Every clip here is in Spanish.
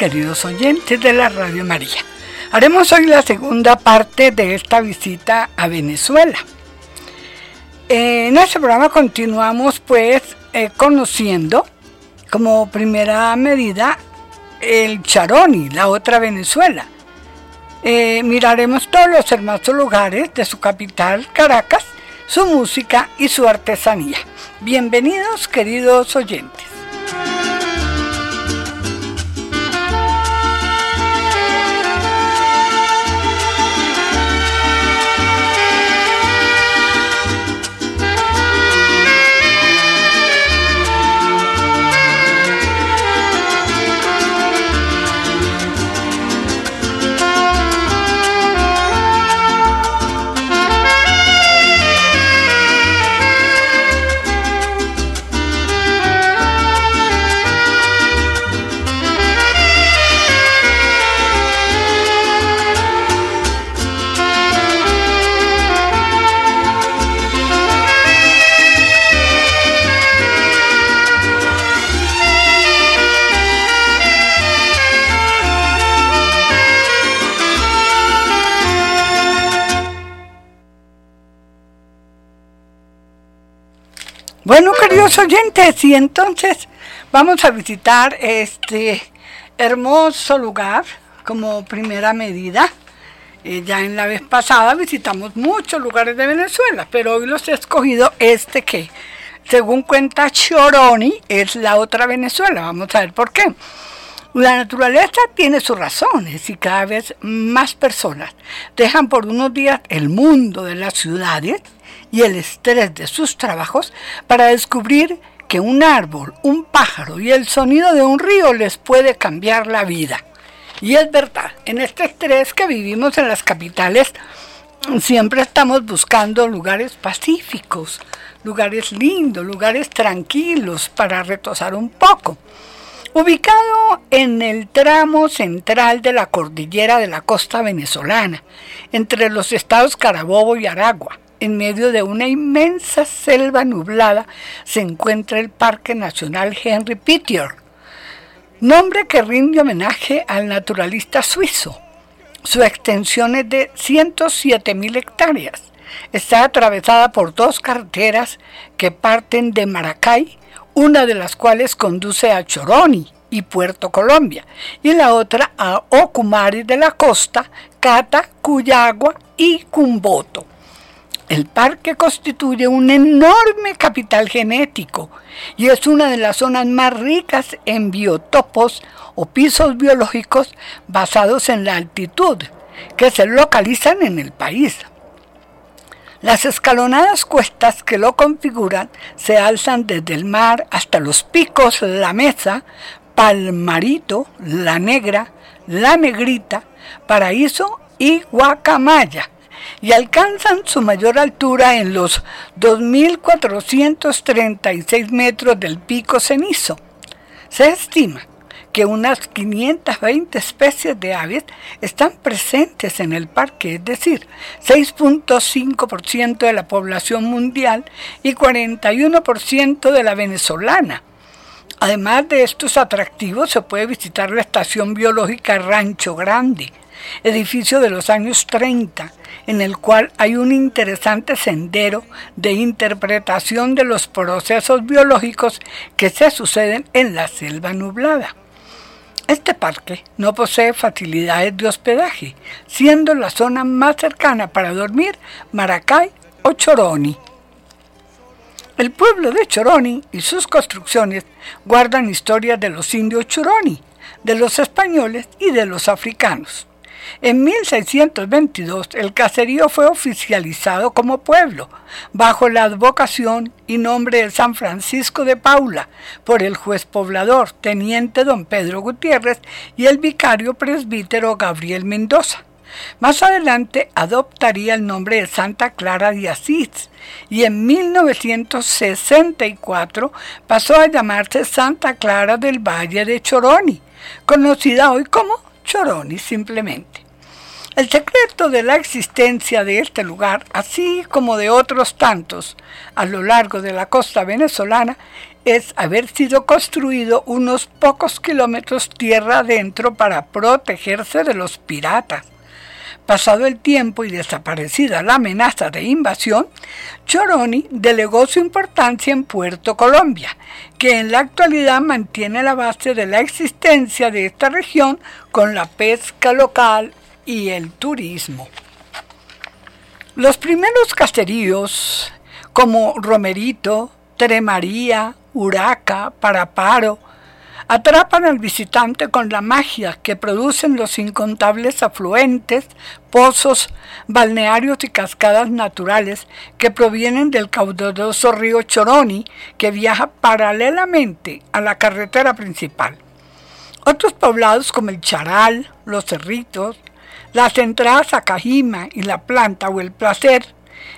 Queridos oyentes de la Radio María. Haremos hoy la segunda parte de esta visita a Venezuela. En este programa continuamos pues eh, conociendo como primera medida el Charoni, la otra Venezuela. Eh, miraremos todos los hermosos lugares de su capital, Caracas, su música y su artesanía. Bienvenidos queridos oyentes. Queridos oyentes, y entonces vamos a visitar este hermoso lugar como primera medida. Eh, ya en la vez pasada visitamos muchos lugares de Venezuela, pero hoy los he escogido este que, según cuenta Choroni, es la otra Venezuela. Vamos a ver por qué. La naturaleza tiene sus razones y cada vez más personas dejan por unos días el mundo de las ciudades y el estrés de sus trabajos para descubrir que un árbol, un pájaro y el sonido de un río les puede cambiar la vida. Y es verdad, en este estrés que vivimos en las capitales, siempre estamos buscando lugares pacíficos, lugares lindos, lugares tranquilos para retosar un poco. Ubicado en el tramo central de la cordillera de la costa venezolana, entre los estados Carabobo y Aragua, en medio de una inmensa selva nublada, se encuentra el Parque Nacional Henry Pittier, nombre que rinde homenaje al naturalista suizo. Su extensión es de 107.000 hectáreas. Está atravesada por dos carreteras que parten de Maracay, una de las cuales conduce a Choroni y Puerto Colombia, y la otra a Ocumari de la Costa, Cata, Cuyagua y Cumboto. El parque constituye un enorme capital genético y es una de las zonas más ricas en biotopos o pisos biológicos basados en la altitud que se localizan en el país. Las escalonadas cuestas que lo configuran se alzan desde el mar hasta los picos La Mesa, Palmarito, La Negra, La Negrita, Paraíso y Guacamaya y alcanzan su mayor altura en los 2.436 metros del pico cenizo. Se estima que unas 520 especies de aves están presentes en el parque, es decir, 6.5% de la población mundial y 41% de la venezolana. Además de estos atractivos, se puede visitar la estación biológica Rancho Grande, edificio de los años 30, en el cual hay un interesante sendero de interpretación de los procesos biológicos que se suceden en la selva nublada. Este parque no posee facilidades de hospedaje, siendo la zona más cercana para dormir Maracay o Choroni. El pueblo de Choroni y sus construcciones guardan historias de los indios Choroni, de los españoles y de los africanos. En 1622 el caserío fue oficializado como pueblo, bajo la advocación y nombre de San Francisco de Paula, por el juez poblador, teniente don Pedro Gutiérrez, y el vicario presbítero Gabriel Mendoza. Más adelante adoptaría el nombre de Santa Clara de Asís y en 1964 pasó a llamarse Santa Clara del Valle de Choroni, conocida hoy como Choroni simplemente. El secreto de la existencia de este lugar, así como de otros tantos a lo largo de la costa venezolana, es haber sido construido unos pocos kilómetros tierra adentro para protegerse de los piratas. Pasado el tiempo y desaparecida la amenaza de invasión, Choroni delegó su importancia en Puerto Colombia, que en la actualidad mantiene la base de la existencia de esta región con la pesca local y el turismo. Los primeros caseríos, como Romerito, Tremaría, Huraca, Paraparo, atrapan al visitante con la magia que producen los incontables afluentes, pozos, balnearios y cascadas naturales que provienen del caudaloso río Choroni que viaja paralelamente a la carretera principal. Otros poblados como el Charal, los Cerritos, las entradas a Cajima y la Planta o el Placer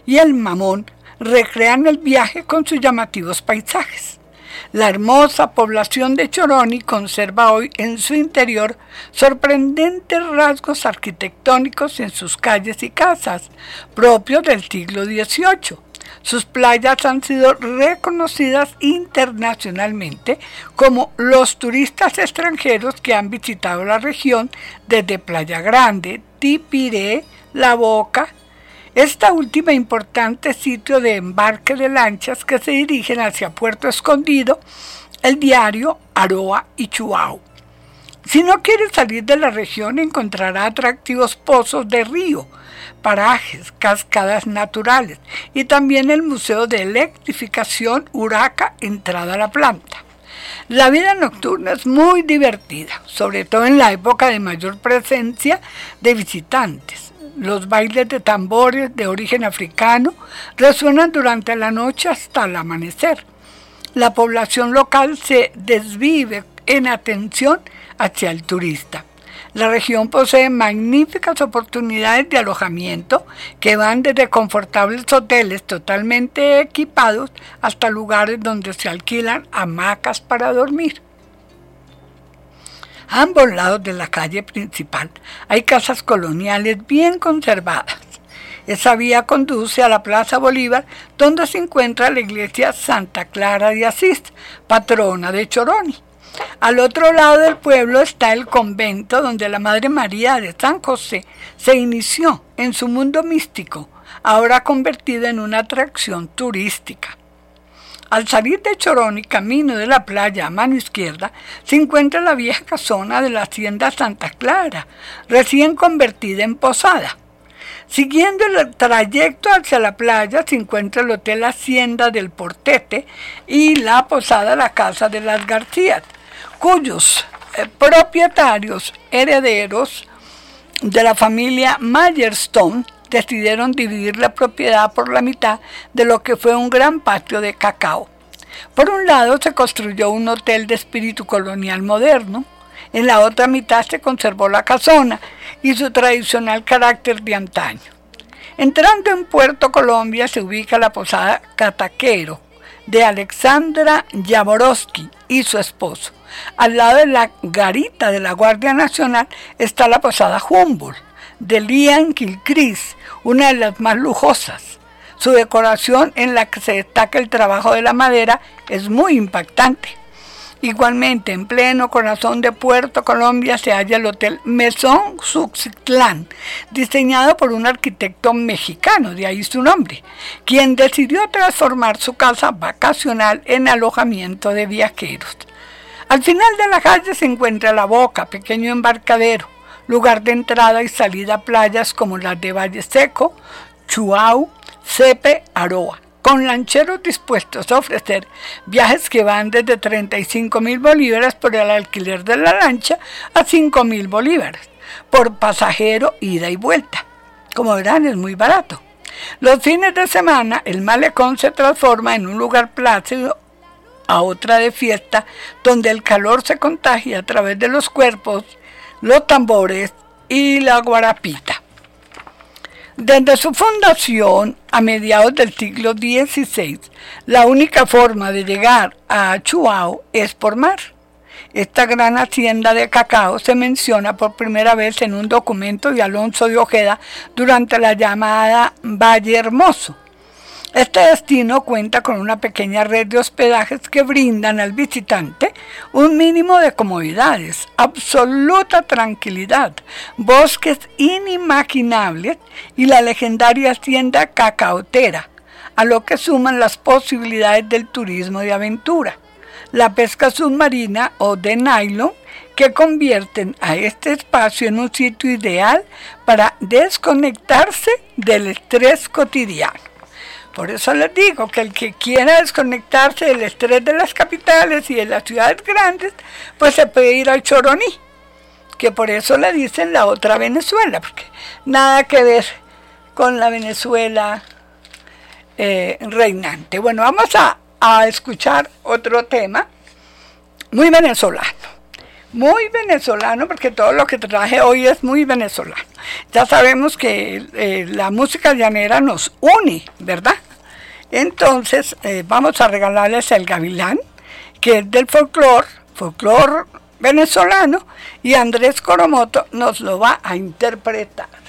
y el Mamón recrean el viaje con sus llamativos paisajes. La hermosa población de Choroni conserva hoy en su interior sorprendentes rasgos arquitectónicos en sus calles y casas, propios del siglo XVIII. Sus playas han sido reconocidas internacionalmente como los turistas extranjeros que han visitado la región desde Playa Grande, Tipiré, La Boca, esta última importante sitio de embarque de lanchas que se dirigen hacia Puerto Escondido, el diario Aroa y Chuao. Si no quiere salir de la región encontrará atractivos pozos de río, parajes, cascadas naturales y también el Museo de Electrificación Huraca Entrada a la Planta. La vida nocturna es muy divertida, sobre todo en la época de mayor presencia de visitantes los bailes de tambores de origen africano resuenan durante la noche hasta el amanecer. La población local se desvive en atención hacia el turista. La región posee magníficas oportunidades de alojamiento que van desde confortables hoteles totalmente equipados hasta lugares donde se alquilan hamacas para dormir. A ambos lados de la calle principal hay casas coloniales bien conservadas. Esa vía conduce a la Plaza Bolívar, donde se encuentra la iglesia Santa Clara de Asís, patrona de Choroni. Al otro lado del pueblo está el convento donde la Madre María de San José se inició en su mundo místico, ahora convertido en una atracción turística. Al salir de Chorón y camino de la playa a mano izquierda, se encuentra la vieja casona de la hacienda Santa Clara, recién convertida en posada. Siguiendo el trayecto hacia la playa se encuentra el Hotel Hacienda del Portete y la posada La Casa de las Garcías, cuyos eh, propietarios herederos de la familia Mayerstone decidieron dividir la propiedad por la mitad de lo que fue un gran patio de cacao. Por un lado se construyó un hotel de espíritu colonial moderno, en la otra mitad se conservó la casona y su tradicional carácter de antaño. Entrando en Puerto Colombia se ubica la posada Cataquero de Alexandra Jaworowski y su esposo. Al lado de la garita de la Guardia Nacional está la posada Humboldt de Lian Kilcris, una de las más lujosas. Su decoración en la que se destaca el trabajo de la madera es muy impactante. Igualmente, en pleno corazón de Puerto Colombia se halla el Hotel Mesón Suxitlán, diseñado por un arquitecto mexicano, de ahí su nombre, quien decidió transformar su casa vacacional en alojamiento de viajeros. Al final de la calle se encuentra La Boca, pequeño embarcadero, lugar de entrada y salida a playas como las de Valle Seco, Chuau, Cepe, Aroa, con lancheros dispuestos a ofrecer viajes que van desde 35 mil bolívares por el alquiler de la lancha a 5 mil bolívares por pasajero ida y vuelta. Como verán, es muy barato. Los fines de semana el malecón se transforma en un lugar plácido a otra de fiesta donde el calor se contagia a través de los cuerpos los tambores y la guarapita. Desde su fundación a mediados del siglo XVI, la única forma de llegar a Chuao es por mar. Esta gran hacienda de cacao se menciona por primera vez en un documento de Alonso de Ojeda durante la llamada Valle Hermoso. Este destino cuenta con una pequeña red de hospedajes que brindan al visitante un mínimo de comodidades, absoluta tranquilidad, bosques inimaginables y la legendaria hacienda cacaotera, a lo que suman las posibilidades del turismo de aventura, la pesca submarina o de nylon, que convierten a este espacio en un sitio ideal para desconectarse del estrés cotidiano. Por eso les digo que el que quiera desconectarse del estrés de las capitales y de las ciudades grandes, pues se puede ir al Choroní, que por eso le dicen la otra Venezuela, porque nada que ver con la Venezuela eh, reinante. Bueno, vamos a, a escuchar otro tema muy venezolano. Muy venezolano, porque todo lo que traje hoy es muy venezolano. Ya sabemos que eh, la música llanera nos une, ¿verdad? Entonces, eh, vamos a regalarles el gavilán, que es del folclore, folclore venezolano, y Andrés Coromoto nos lo va a interpretar.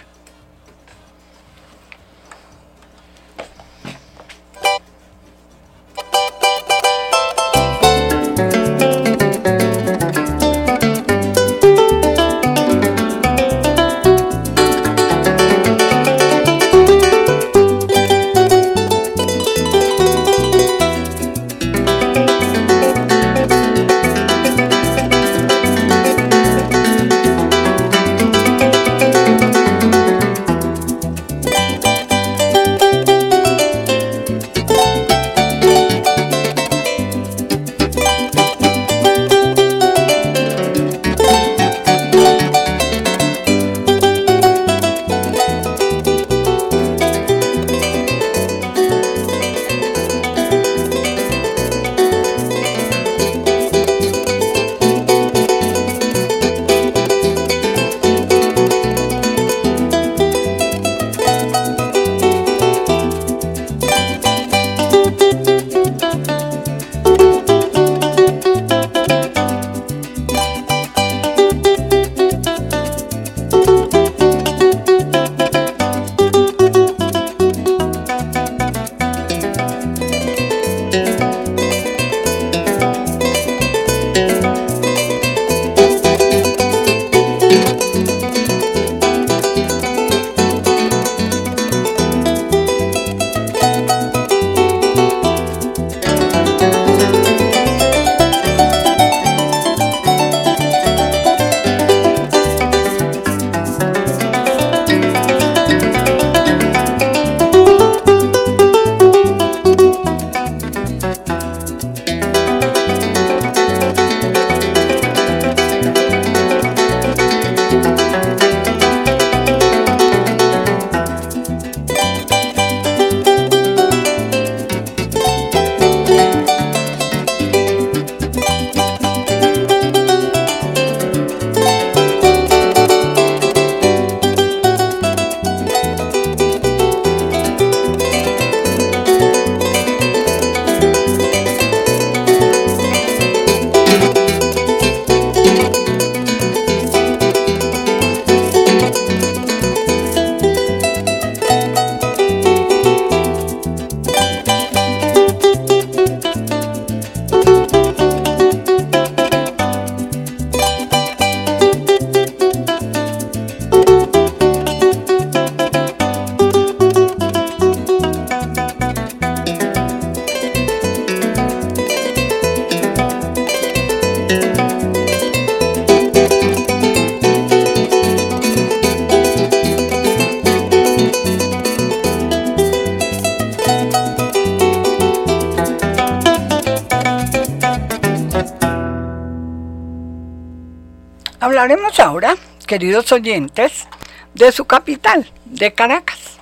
Queridos oyentes, de su capital, de Caracas.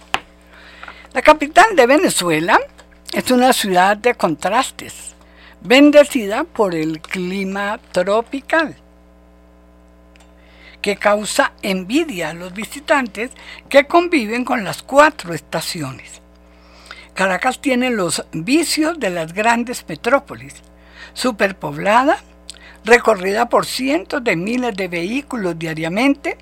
La capital de Venezuela es una ciudad de contrastes, bendecida por el clima tropical, que causa envidia a los visitantes que conviven con las cuatro estaciones. Caracas tiene los vicios de las grandes metrópolis, superpoblada, recorrida por cientos de miles de vehículos diariamente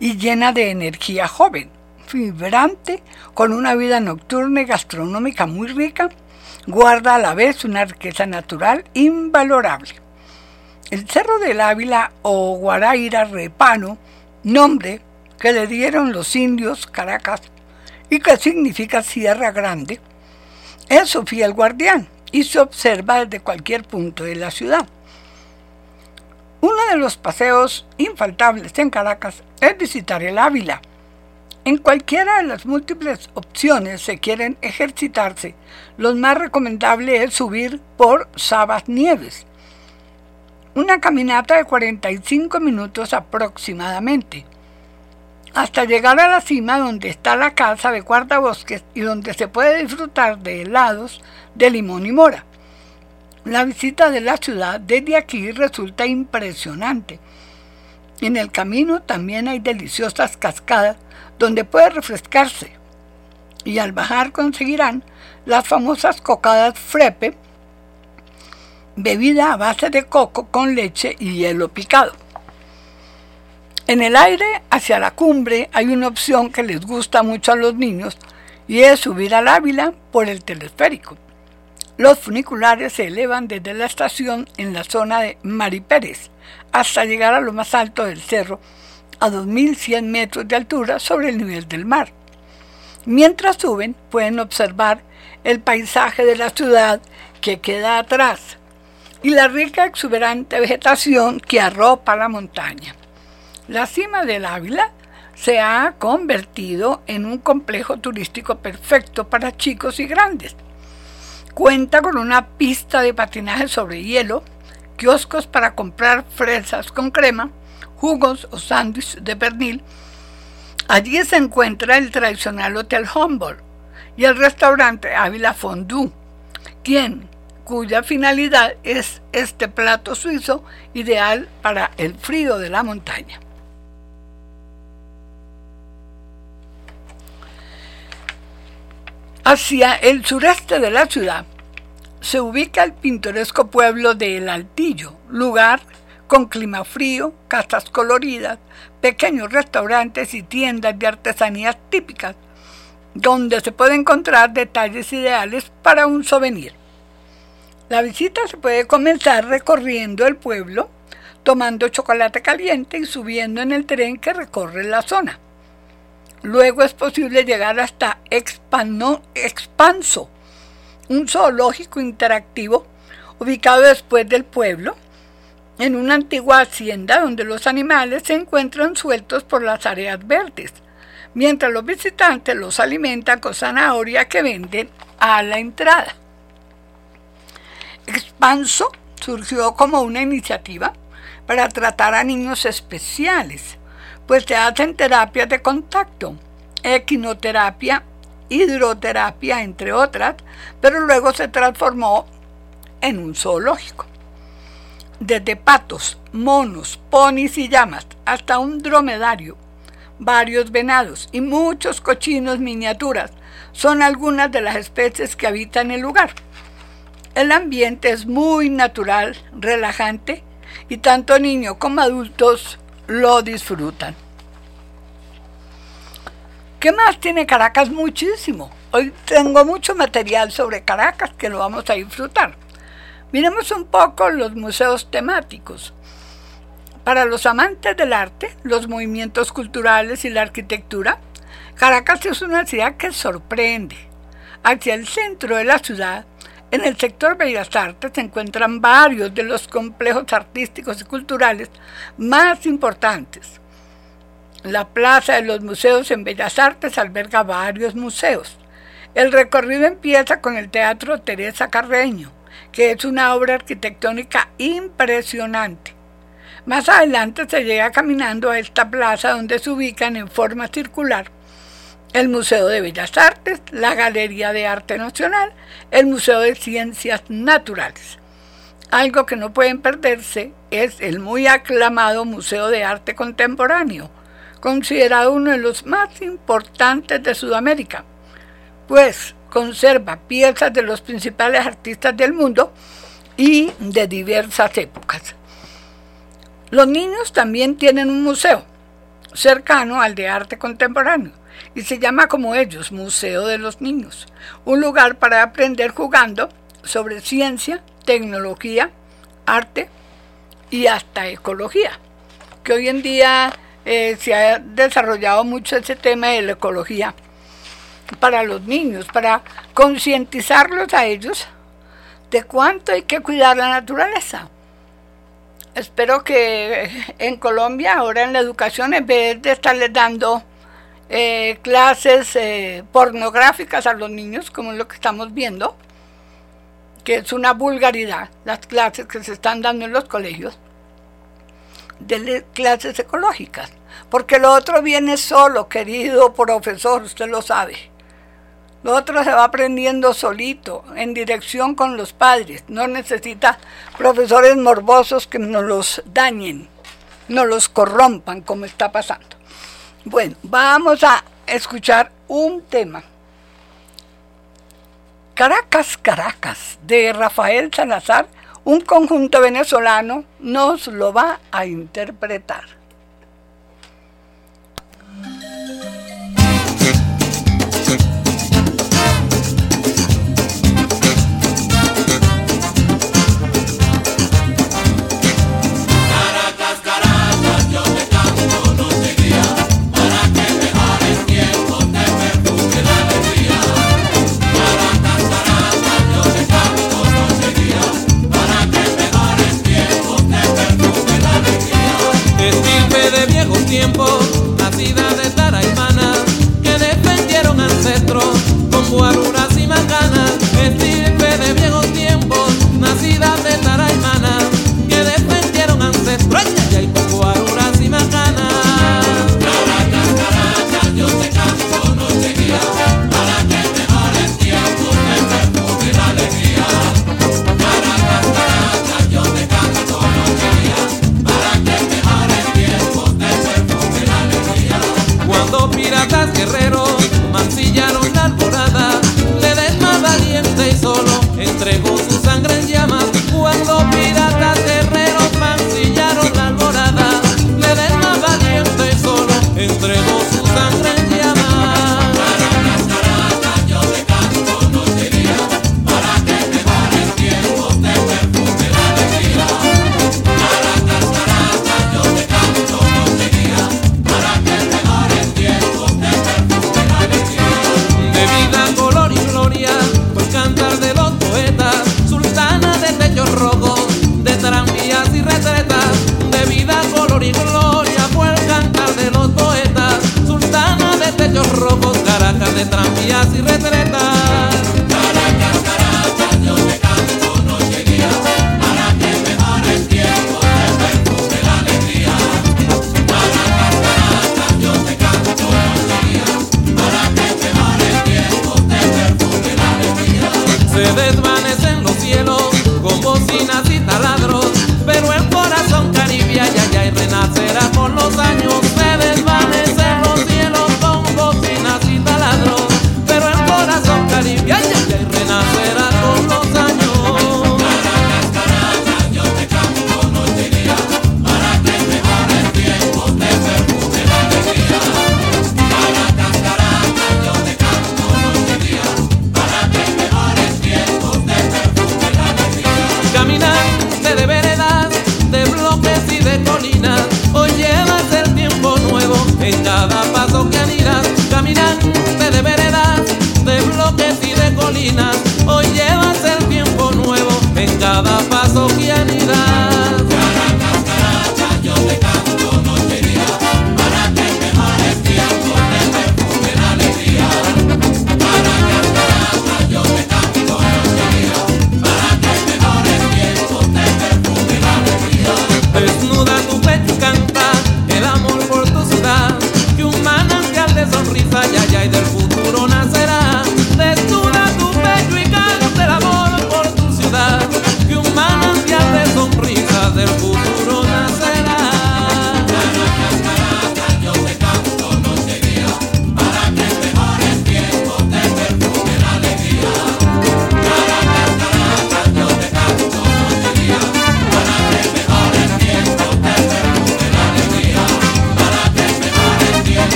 y llena de energía joven, vibrante, con una vida nocturna y gastronómica muy rica, guarda a la vez una riqueza natural invalorable. El Cerro del Ávila o Guaraira Repano, nombre que le dieron los indios Caracas y que significa Sierra Grande, es su fiel guardián y se observa desde cualquier punto de la ciudad. Uno de los paseos infaltables en Caracas es visitar el Ávila. En cualquiera de las múltiples opciones se quieren ejercitarse, lo más recomendable es subir por Sabas Nieves. Una caminata de 45 minutos aproximadamente hasta llegar a la cima donde está la casa de guardabosques y donde se puede disfrutar de helados de limón y mora. La visita de la ciudad desde aquí resulta impresionante. En el camino también hay deliciosas cascadas donde puede refrescarse. Y al bajar conseguirán las famosas cocadas frepe, bebida a base de coco con leche y hielo picado. En el aire hacia la cumbre hay una opción que les gusta mucho a los niños y es subir al Ávila por el telesférico. Los funiculares se elevan desde la estación en la zona de Maripérez hasta llegar a lo más alto del cerro, a 2.100 metros de altura sobre el nivel del mar. Mientras suben pueden observar el paisaje de la ciudad que queda atrás y la rica exuberante vegetación que arropa la montaña. La cima del Ávila se ha convertido en un complejo turístico perfecto para chicos y grandes. Cuenta con una pista de patinaje sobre hielo, kioscos para comprar fresas con crema, jugos o sándwiches de pernil. Allí se encuentra el tradicional Hotel Humboldt y el restaurante Ávila Fondue, quien, cuya finalidad es este plato suizo ideal para el frío de la montaña. Hacia el sureste de la ciudad se ubica el pintoresco pueblo de El Altillo, lugar con clima frío, casas coloridas, pequeños restaurantes y tiendas de artesanías típicas, donde se puede encontrar detalles ideales para un souvenir. La visita se puede comenzar recorriendo el pueblo, tomando chocolate caliente y subiendo en el tren que recorre la zona. Luego es posible llegar hasta Expanso, un zoológico interactivo ubicado después del pueblo, en una antigua hacienda donde los animales se encuentran sueltos por las áreas verdes, mientras los visitantes los alimentan con zanahoria que venden a la entrada. Expanso surgió como una iniciativa para tratar a niños especiales pues se hacen terapias de contacto, equinoterapia, hidroterapia, entre otras, pero luego se transformó en un zoológico. Desde patos, monos, ponis y llamas, hasta un dromedario, varios venados y muchos cochinos miniaturas son algunas de las especies que habitan el lugar. El ambiente es muy natural, relajante y tanto niños como adultos lo disfrutan. ¿Qué más tiene Caracas? Muchísimo. Hoy tengo mucho material sobre Caracas que lo vamos a disfrutar. Miremos un poco los museos temáticos. Para los amantes del arte, los movimientos culturales y la arquitectura, Caracas es una ciudad que sorprende. Hacia el centro de la ciudad, en el sector Bellas Artes, se encuentran varios de los complejos artísticos y culturales más importantes. La Plaza de los Museos en Bellas Artes alberga varios museos. El recorrido empieza con el Teatro Teresa Carreño, que es una obra arquitectónica impresionante. Más adelante se llega caminando a esta plaza donde se ubican en forma circular el Museo de Bellas Artes, la Galería de Arte Nacional, el Museo de Ciencias Naturales. Algo que no pueden perderse es el muy aclamado Museo de Arte Contemporáneo, considerado uno de los más importantes de Sudamérica, pues conserva piezas de los principales artistas del mundo y de diversas épocas. Los niños también tienen un museo cercano al de arte contemporáneo y se llama como ellos, Museo de los Niños, un lugar para aprender jugando sobre ciencia, tecnología, arte y hasta ecología, que hoy en día eh, se ha desarrollado mucho ese tema de la ecología para los niños, para concientizarlos a ellos de cuánto hay que cuidar la naturaleza. Espero que en Colombia, ahora en la educación, en vez de estarles dando eh, clases eh, pornográficas a los niños, como es lo que estamos viendo, que es una vulgaridad, las clases que se están dando en los colegios, de clases ecológicas, porque lo otro viene solo, querido profesor, usted lo sabe. Lo otro se va aprendiendo solito, en dirección con los padres. No necesita profesores morbosos que nos los dañen, no los corrompan como está pasando. Bueno, vamos a escuchar un tema. Caracas, Caracas, de Rafael Salazar, un conjunto venezolano, nos lo va a interpretar.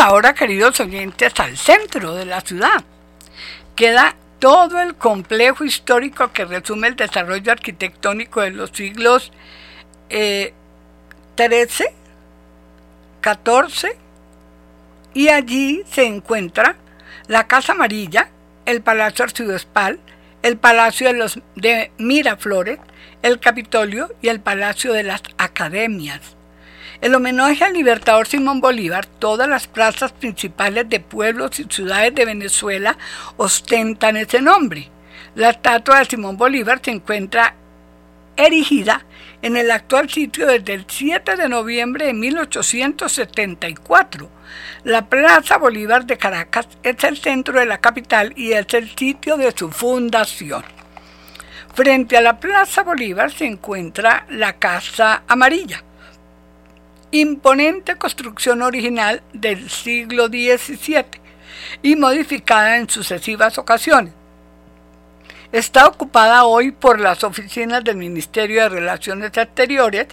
Ahora, queridos oyentes, al centro de la ciudad. Queda todo el complejo histórico que resume el desarrollo arquitectónico de los siglos XIII, XIV y allí se encuentra la Casa Amarilla, el Palacio Arciprestral, el Palacio de, los, de Miraflores, el Capitolio y el Palacio de las Academias. El homenaje al libertador Simón Bolívar, todas las plazas principales de pueblos y ciudades de Venezuela ostentan ese nombre. La estatua de Simón Bolívar se encuentra erigida en el actual sitio desde el 7 de noviembre de 1874. La Plaza Bolívar de Caracas es el centro de la capital y es el sitio de su fundación. Frente a la Plaza Bolívar se encuentra la Casa Amarilla, imponente construcción original del siglo XVII y modificada en sucesivas ocasiones. Está ocupada hoy por las oficinas del Ministerio de Relaciones Exteriores.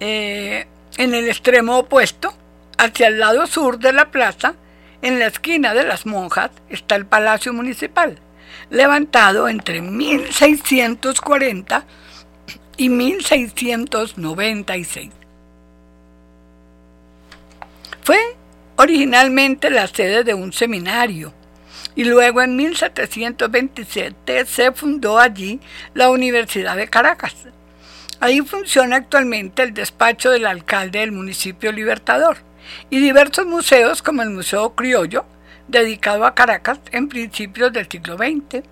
Eh, en el extremo opuesto, hacia el lado sur de la plaza, en la esquina de las monjas, está el Palacio Municipal, levantado entre 1640 y 1696. Fue originalmente la sede de un seminario y luego en 1727 se fundó allí la Universidad de Caracas. Ahí funciona actualmente el despacho del alcalde del municipio Libertador y diversos museos como el Museo Criollo, dedicado a Caracas en principios del siglo XX.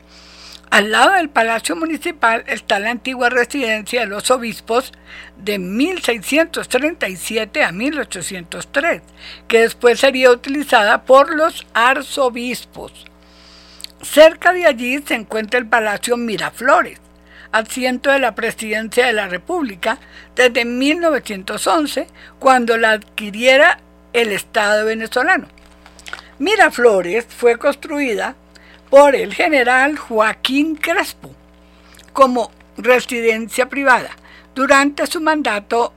Al lado del Palacio Municipal está la antigua residencia de los obispos de 1637 a 1803, que después sería utilizada por los arzobispos. Cerca de allí se encuentra el Palacio Miraflores, asiento de la Presidencia de la República desde 1911, cuando la adquiriera el Estado venezolano. Miraflores fue construida por el general Joaquín Crespo como residencia privada durante su mandato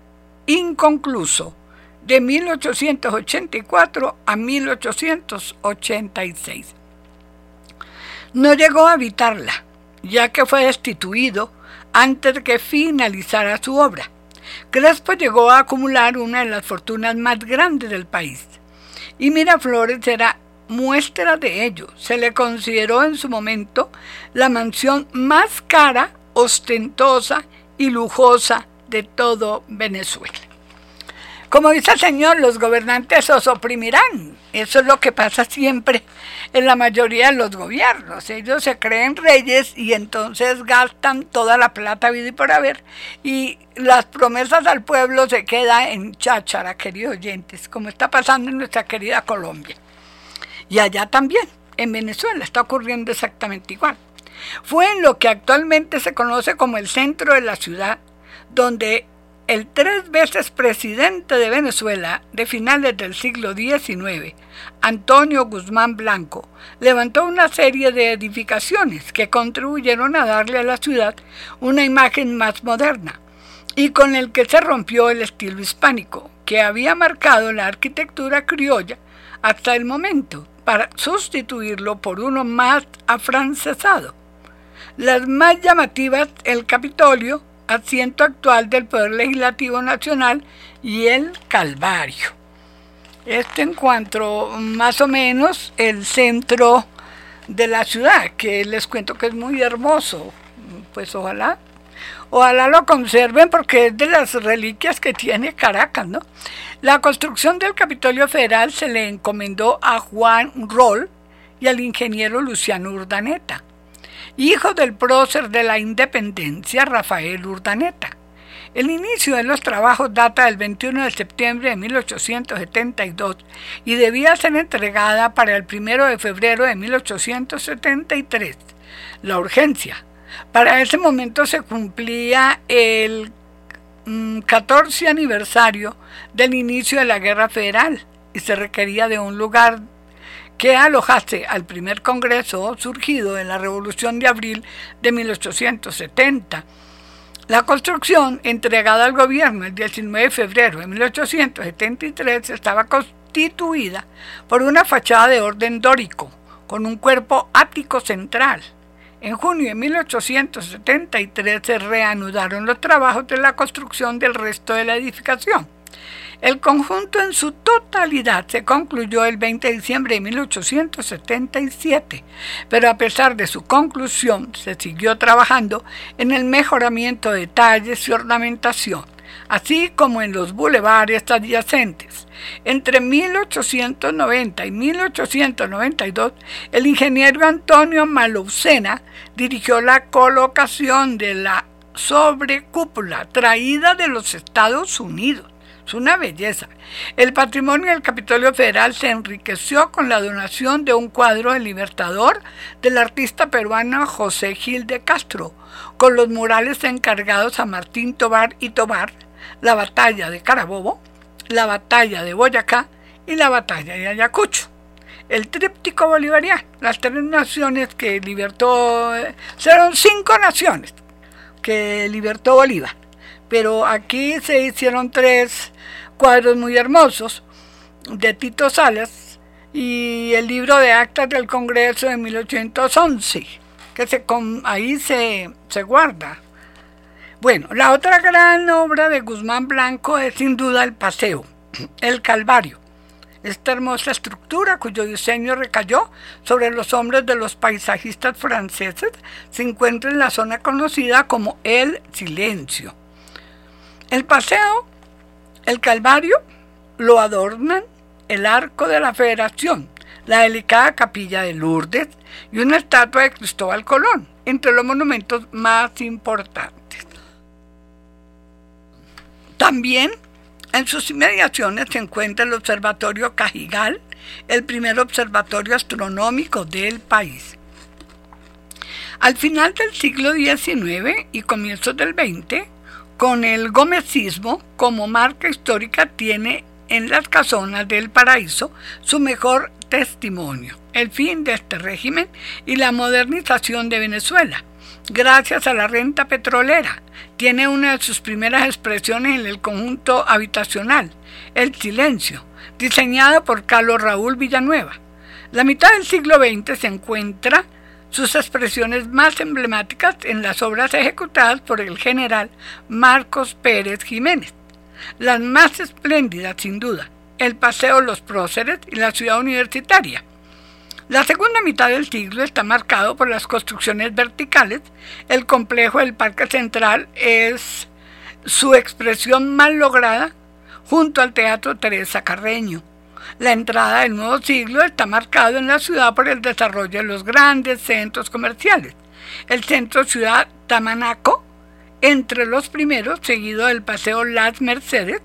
inconcluso de 1884 a 1886 no llegó a habitarla, ya que fue destituido antes de que finalizara su obra. Crespo llegó a acumular una de las fortunas más grandes del país, y Miraflores era muestra de ello. Se le consideró en su momento la mansión más cara, ostentosa y lujosa de todo Venezuela. Como dice el Señor, los gobernantes os oprimirán. Eso es lo que pasa siempre en la mayoría de los gobiernos. Ellos se creen reyes y entonces gastan toda la plata vida y por haber. Y las promesas al pueblo se quedan en cháchara, queridos oyentes, como está pasando en nuestra querida Colombia. Y allá también, en Venezuela, está ocurriendo exactamente igual. Fue en lo que actualmente se conoce como el centro de la ciudad, donde el tres veces presidente de Venezuela de finales del siglo XIX, Antonio Guzmán Blanco, levantó una serie de edificaciones que contribuyeron a darle a la ciudad una imagen más moderna y con el que se rompió el estilo hispánico que había marcado la arquitectura criolla hasta el momento para sustituirlo por uno más afrancesado. Las más llamativas, el Capitolio, asiento actual del Poder Legislativo Nacional y el Calvario. Este encuentro más o menos el centro de la ciudad, que les cuento que es muy hermoso. Pues ojalá, ojalá lo conserven porque es de las reliquias que tiene Caracas, ¿no? La construcción del Capitolio Federal se le encomendó a Juan Roll y al ingeniero Luciano Urdaneta hijo del prócer de la independencia Rafael Urdaneta. El inicio de los trabajos data del 21 de septiembre de 1872 y debía ser entregada para el 1 de febrero de 1873. La urgencia. Para ese momento se cumplía el 14 mm, aniversario del inicio de la Guerra Federal y se requería de un lugar que alojase al primer Congreso surgido en la Revolución de Abril de 1870. La construcción, entregada al gobierno el 19 de febrero de 1873, estaba constituida por una fachada de orden dórico, con un cuerpo ático central. En junio de 1873 se reanudaron los trabajos de la construcción del resto de la edificación. El conjunto en su totalidad se concluyó el 20 de diciembre de 1877, pero a pesar de su conclusión se siguió trabajando en el mejoramiento de detalles y ornamentación, así como en los bulevares adyacentes. Entre 1890 y 1892, el ingeniero Antonio Maloucena dirigió la colocación de la sobrecúpula traída de los Estados Unidos es una belleza. El patrimonio del Capitolio Federal se enriqueció con la donación de un cuadro del Libertador del artista peruano José Gil de Castro, con los murales encargados a Martín Tobar y Tobar, la batalla de Carabobo, la batalla de Boyacá y la batalla de Ayacucho. El tríptico bolivariano, las tres naciones que libertó, fueron cinco naciones que libertó Bolívar pero aquí se hicieron tres cuadros muy hermosos de Tito Salas y el libro de actas del Congreso de 1811, que se, ahí se, se guarda. Bueno, la otra gran obra de Guzmán Blanco es sin duda El Paseo, El Calvario. Esta hermosa estructura, cuyo diseño recayó sobre los hombres de los paisajistas franceses, se encuentra en la zona conocida como El Silencio. El paseo el Calvario lo adornan el arco de la Federación, la delicada capilla de Lourdes y una estatua de Cristóbal Colón, entre los monumentos más importantes. También en sus inmediaciones se encuentra el Observatorio Cajigal, el primer observatorio astronómico del país. Al final del siglo XIX y comienzos del XX, con el gomecismo como marca histórica tiene en las casonas del paraíso su mejor testimonio, el fin de este régimen y la modernización de Venezuela. Gracias a la renta petrolera, tiene una de sus primeras expresiones en el conjunto habitacional, el silencio, diseñado por Carlos Raúl Villanueva. La mitad del siglo XX se encuentra sus expresiones más emblemáticas en las obras ejecutadas por el general Marcos Pérez Jiménez. Las más espléndidas, sin duda, el Paseo Los Próceres y la Ciudad Universitaria. La segunda mitad del siglo está marcado por las construcciones verticales. El complejo del Parque Central es su expresión más lograda junto al Teatro Teresa Carreño. La entrada del nuevo siglo está marcado en la ciudad por el desarrollo de los grandes centros comerciales. El centro ciudad Tamanaco, entre los primeros, seguido del Paseo Las Mercedes,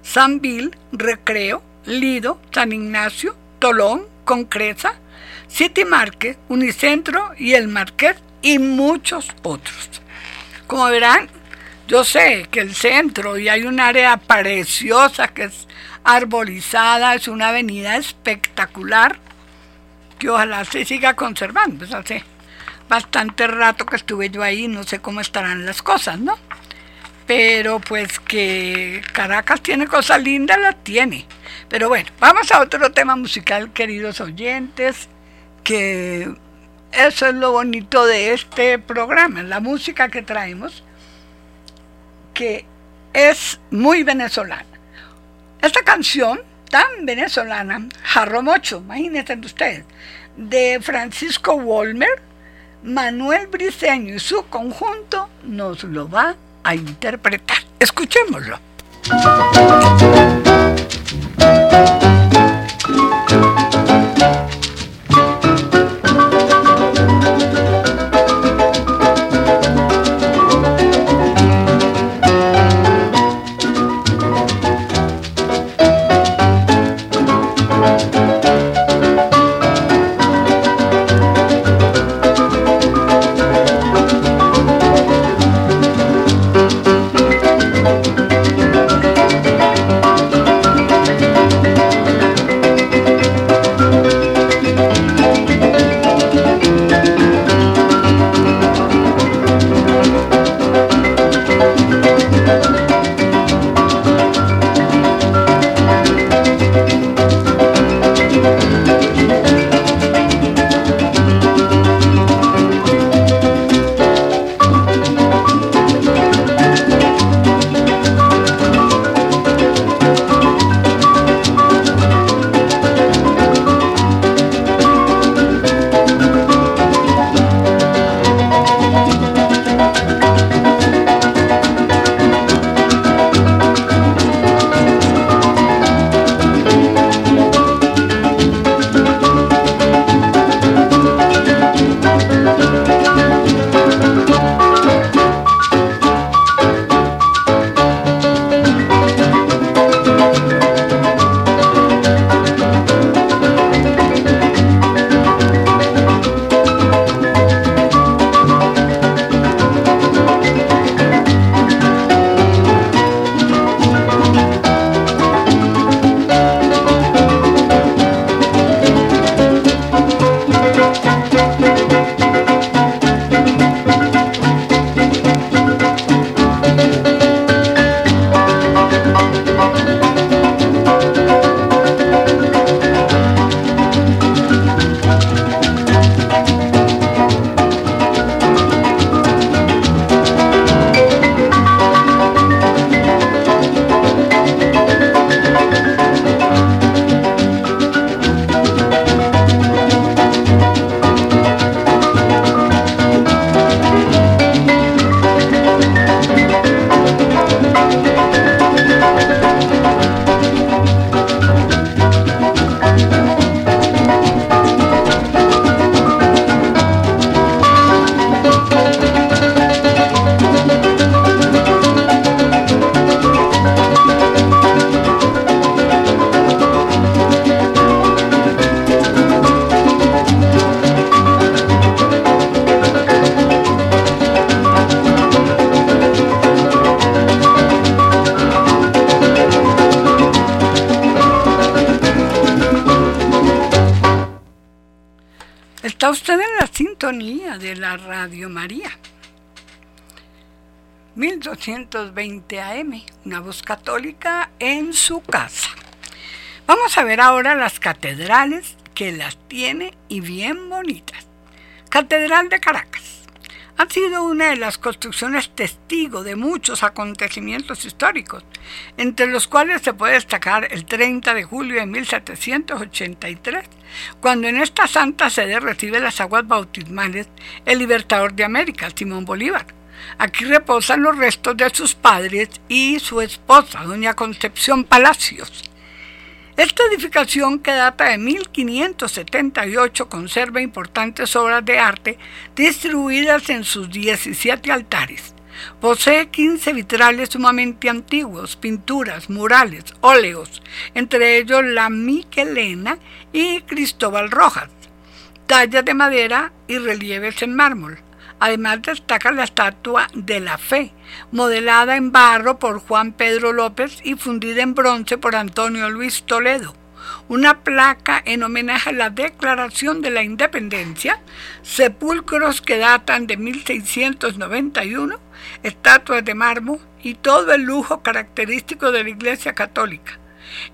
San Bill, Recreo, Lido, San Ignacio, Tolón, Concreza, City Market, Unicentro y el Marqués y muchos otros. Como verán, yo sé que el centro y hay un área preciosa que es arbolizada, es una avenida espectacular que ojalá se siga conservando. Pues hace bastante rato que estuve yo ahí, no sé cómo estarán las cosas, ¿no? Pero pues que Caracas tiene cosas lindas, las tiene. Pero bueno, vamos a otro tema musical, queridos oyentes, que eso es lo bonito de este programa, la música que traemos, que es muy venezolana. Esta canción tan venezolana, Jarro Mocho, imagínense ustedes, de Francisco Wolmer, Manuel Briceño y su conjunto nos lo va a interpretar. Escuchémoslo. Católica en su casa. Vamos a ver ahora las catedrales que las tiene y bien bonitas. Catedral de Caracas ha sido una de las construcciones testigo de muchos acontecimientos históricos, entre los cuales se puede destacar el 30 de julio de 1783, cuando en esta santa sede recibe las aguas bautismales el libertador de América, Simón Bolívar. Aquí reposan los restos de sus padres y su esposa, doña Concepción Palacios. Esta edificación, que data de 1578, conserva importantes obras de arte distribuidas en sus 17 altares. Posee 15 vitrales sumamente antiguos, pinturas, murales, óleos, entre ellos la Miquelena y Cristóbal Rojas, tallas de madera y relieves en mármol. Además destaca la estatua de la fe, modelada en barro por Juan Pedro López y fundida en bronce por Antonio Luis Toledo. Una placa en homenaje a la Declaración de la Independencia, sepulcros que datan de 1691, estatuas de mármol y todo el lujo característico de la Iglesia Católica.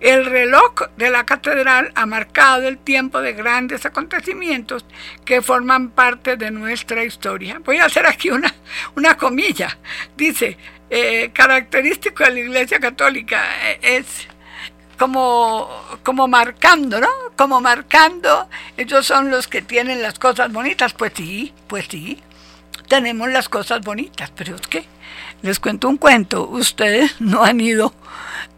El reloj de la catedral ha marcado el tiempo de grandes acontecimientos que forman parte de nuestra historia. Voy a hacer aquí una, una comilla. Dice, eh, característico de la Iglesia Católica eh, es como, como marcando, ¿no? Como marcando, ellos son los que tienen las cosas bonitas. Pues sí, pues sí, tenemos las cosas bonitas, pero es que les cuento un cuento, ustedes no han ido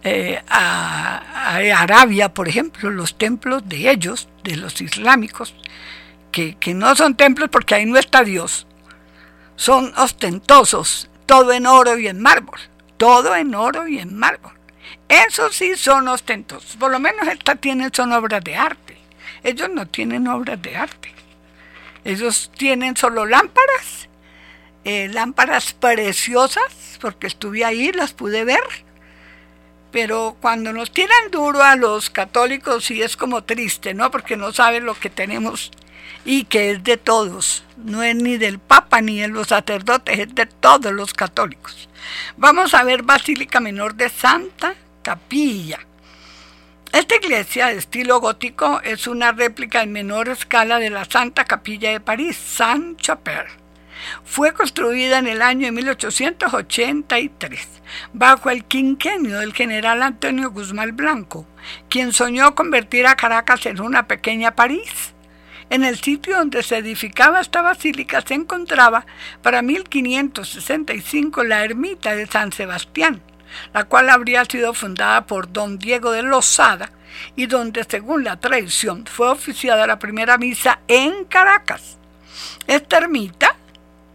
eh, a, Arabia, por ejemplo, los templos de ellos, de los islámicos, que, que no son templos porque ahí no está Dios, son ostentosos, todo en oro y en mármol, todo en oro y en mármol. Esos sí son ostentosos, por lo menos estas tienen, son obras de arte. Ellos no tienen obras de arte. Ellos tienen solo lámparas, eh, lámparas preciosas, porque estuve ahí, las pude ver pero cuando nos tiran duro a los católicos sí es como triste, ¿no? Porque no saben lo que tenemos y que es de todos, no es ni del Papa ni de los sacerdotes, es de todos los católicos. Vamos a ver Basílica Menor de Santa Capilla. Esta iglesia de estilo gótico es una réplica en menor escala de la Santa Capilla de París, Saint-Chapelle. Fue construida en el año de 1883, bajo el quinquenio del general Antonio Guzmán Blanco, quien soñó convertir a Caracas en una pequeña París. En el sitio donde se edificaba esta basílica se encontraba para 1565 la ermita de San Sebastián, la cual habría sido fundada por don Diego de Lozada y donde, según la tradición, fue oficiada la primera misa en Caracas. Esta ermita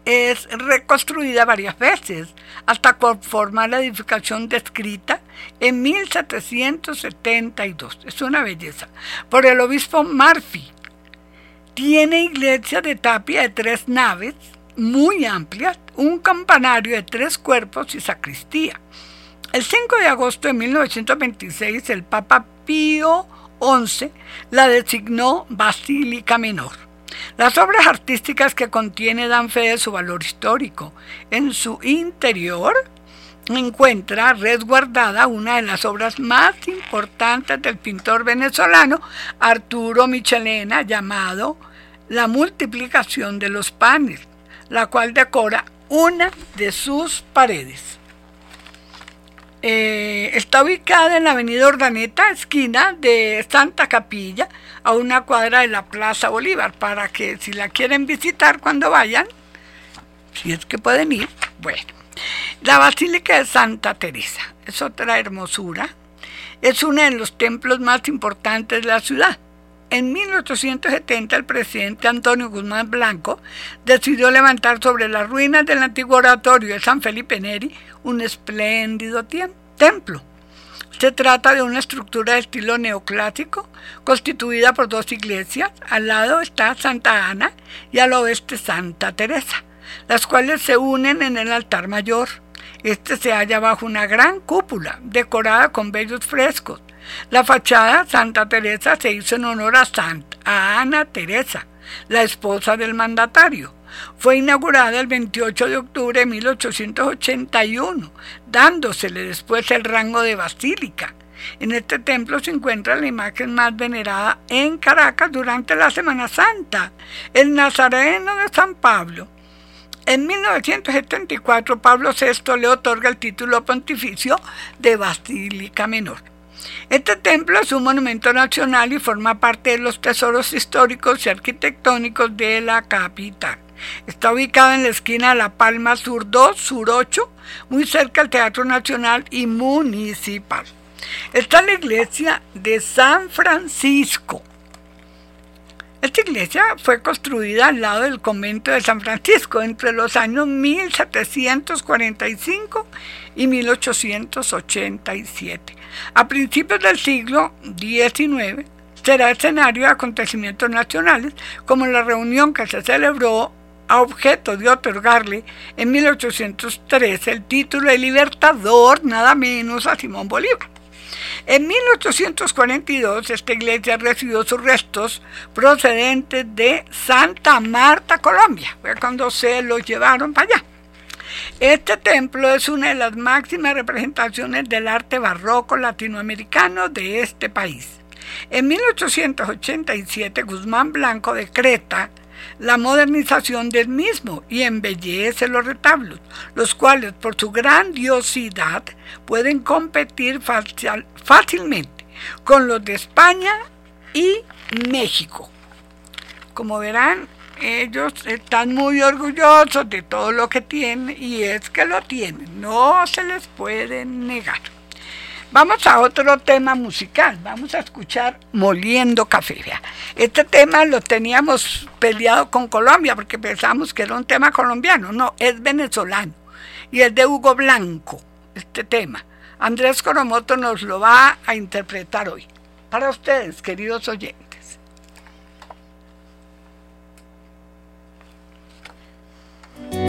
es reconstruida varias veces hasta conformar la edificación descrita en 1772. Es una belleza. Por el obispo Murphy. Tiene iglesia de tapia de tres naves muy amplias, un campanario de tres cuerpos y sacristía. El 5 de agosto de 1926 el Papa Pío XI la designó Basílica Menor. Las obras artísticas que contiene dan fe de su valor histórico. En su interior encuentra resguardada una de las obras más importantes del pintor venezolano Arturo Michelena llamado La multiplicación de los panes, la cual decora una de sus paredes. Eh, está ubicada en la avenida Ordaneta, esquina de Santa Capilla, a una cuadra de la Plaza Bolívar, para que si la quieren visitar cuando vayan, si es que pueden ir, bueno. La Basílica de Santa Teresa es otra hermosura, es uno de los templos más importantes de la ciudad. En 1870 el presidente Antonio Guzmán Blanco decidió levantar sobre las ruinas del antiguo oratorio de San Felipe Neri un espléndido templo. Se trata de una estructura de estilo neoclásico constituida por dos iglesias. Al lado está Santa Ana y al oeste Santa Teresa, las cuales se unen en el altar mayor. Este se halla bajo una gran cúpula decorada con bellos frescos la fachada Santa Teresa se hizo en honor a Santa Ana Teresa, la esposa del mandatario. Fue inaugurada el 28 de octubre de 1881, dándosele después el rango de basílica. En este templo se encuentra la imagen más venerada en Caracas durante la Semana Santa, el Nazareno de San Pablo. En 1974 Pablo VI le otorga el título pontificio de Basílica Menor. Este templo es un monumento nacional y forma parte de los tesoros históricos y arquitectónicos de la capital. Está ubicado en la esquina de La Palma Sur 2, Sur 8, muy cerca del Teatro Nacional y Municipal. Está la iglesia de San Francisco. Iglesia fue construida al lado del convento de San Francisco entre los años 1745 y 1887. A principios del siglo XIX será escenario de acontecimientos nacionales como la reunión que se celebró a objeto de otorgarle en 1813 el título de libertador nada menos a Simón Bolívar. En 1842 esta iglesia recibió sus restos procedentes de Santa Marta, Colombia, fue cuando se los llevaron para allá. Este templo es una de las máximas representaciones del arte barroco latinoamericano de este país. En 1887 Guzmán Blanco decreta la modernización del mismo y embellece los retablos, los cuales por su grandiosidad pueden competir fácilmente con los de España y México. Como verán, ellos están muy orgullosos de todo lo que tienen y es que lo tienen, no se les puede negar. Vamos a otro tema musical, vamos a escuchar Moliendo Café. Este tema lo teníamos peleado con Colombia porque pensamos que era un tema colombiano, no, es venezolano y es de Hugo Blanco, este tema. Andrés Coromoto nos lo va a interpretar hoy. Para ustedes, queridos oyentes. thank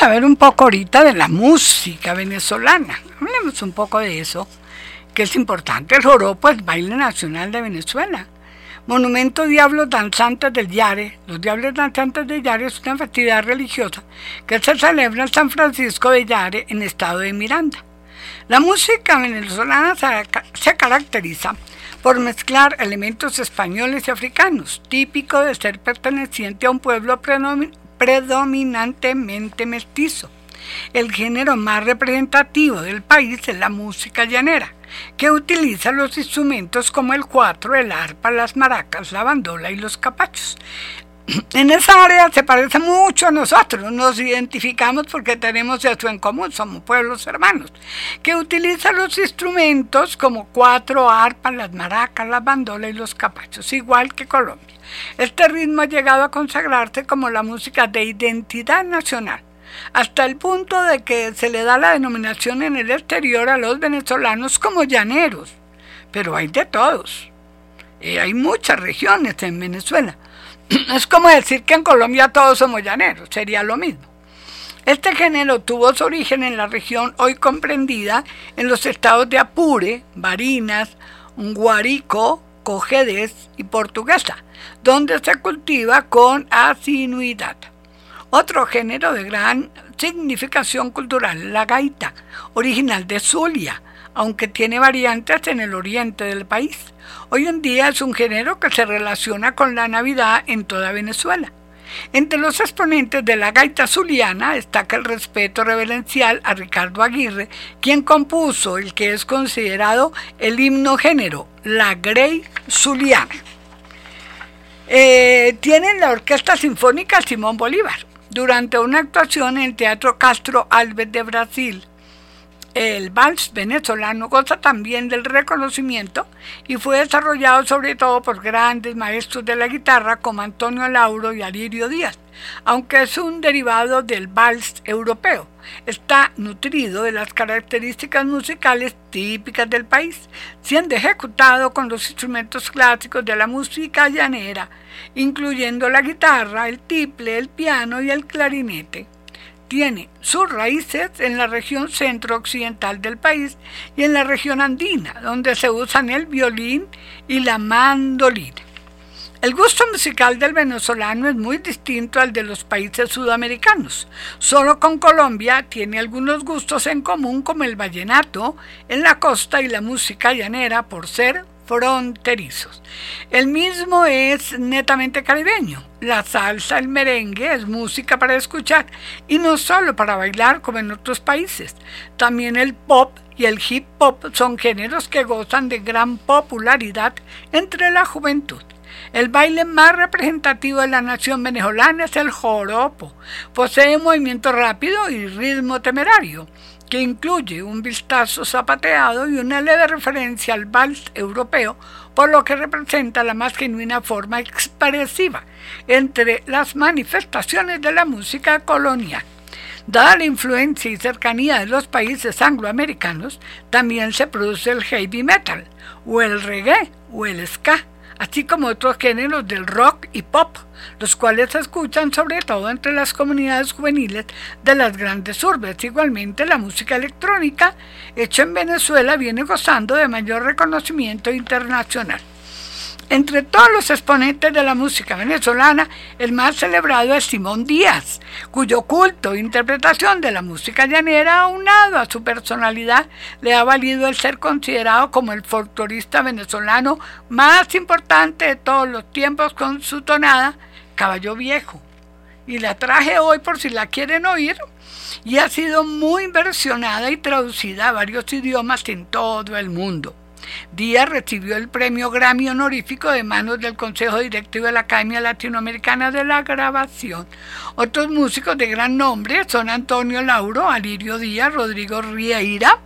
Vamos a un poco ahorita de la música venezolana. Hablemos un poco de eso, que es importante. El joropo es baile nacional de Venezuela. Monumento Diablos Danzantes del Yare. Los Diablos Danzantes del Yare es una festividad religiosa que se celebra en San Francisco de Yare, en estado de Miranda. La música venezolana se caracteriza por mezclar elementos españoles y africanos, típico de ser perteneciente a un pueblo predominantemente mestizo. El género más representativo del país es la música llanera, que utiliza los instrumentos como el cuatro, el arpa, las maracas, la bandola y los capachos. En esa área se parece mucho a nosotros, nos identificamos porque tenemos eso en común, somos pueblos hermanos, que utilizan los instrumentos como cuatro, arpas, las maracas, la bandola y los capachos, igual que Colombia. Este ritmo ha llegado a consagrarse como la música de identidad nacional, hasta el punto de que se le da la denominación en el exterior a los venezolanos como llaneros, pero hay de todos. Eh, hay muchas regiones en Venezuela. Es como decir que en Colombia todos somos llaneros, sería lo mismo. Este género tuvo su origen en la región hoy comprendida en los estados de Apure, Barinas, Guarico, Cojedes y Portuguesa, donde se cultiva con asinuidad. Otro género de gran significación cultural, la gaita, original de Zulia, aunque tiene variantes en el oriente del país. Hoy en día es un género que se relaciona con la Navidad en toda Venezuela. Entre los exponentes de la gaita zuliana destaca el respeto reverencial a Ricardo Aguirre, quien compuso el que es considerado el himno género, la Grey Zuliana. Eh, tienen la Orquesta Sinfónica Simón Bolívar. Durante una actuación en el Teatro Castro Alves de Brasil, el vals venezolano goza también del reconocimiento y fue desarrollado sobre todo por grandes maestros de la guitarra como Antonio Lauro y Alirio Díaz, aunque es un derivado del vals europeo. Está nutrido de las características musicales típicas del país, siendo ejecutado con los instrumentos clásicos de la música llanera, incluyendo la guitarra, el tiple, el piano y el clarinete tiene sus raíces en la región centro-occidental del país y en la región andina, donde se usan el violín y la mandolina. El gusto musical del venezolano es muy distinto al de los países sudamericanos. Solo con Colombia tiene algunos gustos en común como el vallenato en la costa y la música llanera por ser fronterizos. El mismo es netamente caribeño. La salsa, el merengue es música para escuchar y no solo para bailar como en otros países. También el pop y el hip hop son géneros que gozan de gran popularidad entre la juventud. El baile más representativo de la nación venezolana es el joropo. Posee movimiento rápido y ritmo temerario que incluye un vistazo zapateado y una leve referencia al vals europeo, por lo que representa la más genuina forma expresiva entre las manifestaciones de la música colonial. Dada la influencia y cercanía de los países angloamericanos, también se produce el heavy metal, o el reggae, o el ska, así como otros géneros del rock y pop, los cuales se escuchan sobre todo entre las comunidades juveniles de las grandes urbes. Igualmente, la música electrónica hecha en Venezuela viene gozando de mayor reconocimiento internacional. Entre todos los exponentes de la música venezolana, el más celebrado es Simón Díaz, cuyo culto e interpretación de la música llanera, aunado a su personalidad, le ha valido el ser considerado como el folclorista venezolano más importante de todos los tiempos con su tonada Caballo Viejo. Y la traje hoy por si la quieren oír, y ha sido muy versionada y traducida a varios idiomas en todo el mundo. Díaz recibió el premio Grammy honorífico de manos del Consejo Directivo de la Academia Latinoamericana de la Grabación. Otros músicos de gran nombre son Antonio Lauro, Alirio Díaz, Rodrigo Rieira,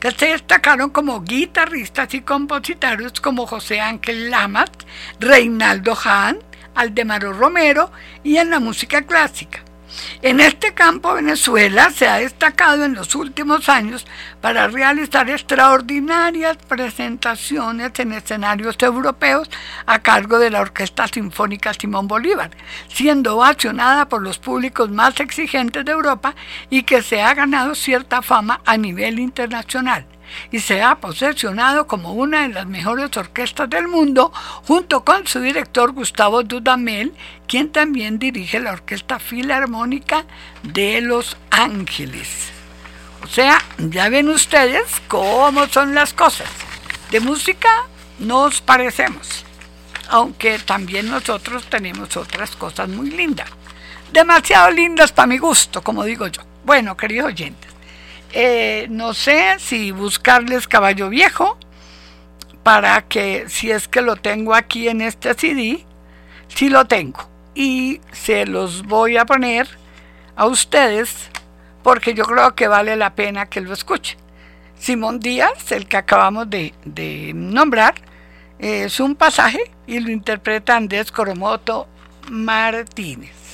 que se destacaron como guitarristas y compositores como José Ángel Lamas, Reinaldo Hahn, Aldemaro Romero y en la música clásica. En este campo Venezuela se ha destacado en los últimos años para realizar extraordinarias presentaciones en escenarios europeos a cargo de la Orquesta Sinfónica Simón Bolívar, siendo ovacionada por los públicos más exigentes de Europa y que se ha ganado cierta fama a nivel internacional y se ha posesionado como una de las mejores orquestas del mundo junto con su director Gustavo Dudamel, quien también dirige la Orquesta Filarmónica de Los Ángeles. O sea, ya ven ustedes cómo son las cosas. De música nos parecemos, aunque también nosotros tenemos otras cosas muy lindas. Demasiado lindas para mi gusto, como digo yo. Bueno, queridos oyentes. Eh, no sé si buscarles caballo viejo para que si es que lo tengo aquí en este CD, si lo tengo. Y se los voy a poner a ustedes porque yo creo que vale la pena que lo escuchen. Simón Díaz, el que acabamos de, de nombrar, es un pasaje y lo interpreta Andrés Coromoto Martínez.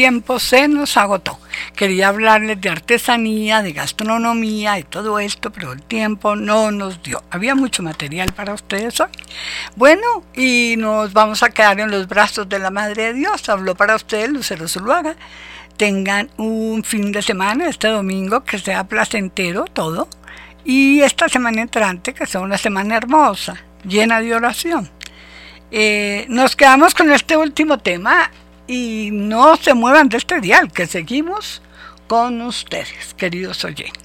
Tiempo se nos agotó. Quería hablarles de artesanía, de gastronomía y todo esto, pero el tiempo no nos dio. Había mucho material para ustedes hoy. Bueno, y nos vamos a quedar en los brazos de la Madre de Dios. Habló para ustedes Lucero Zuluaga. Tengan un fin de semana, este domingo, que sea placentero todo. Y esta semana entrante, que sea una semana hermosa, llena de oración. Eh, nos quedamos con este último tema y no se muevan de este dial, que seguimos con ustedes, queridos oyentes.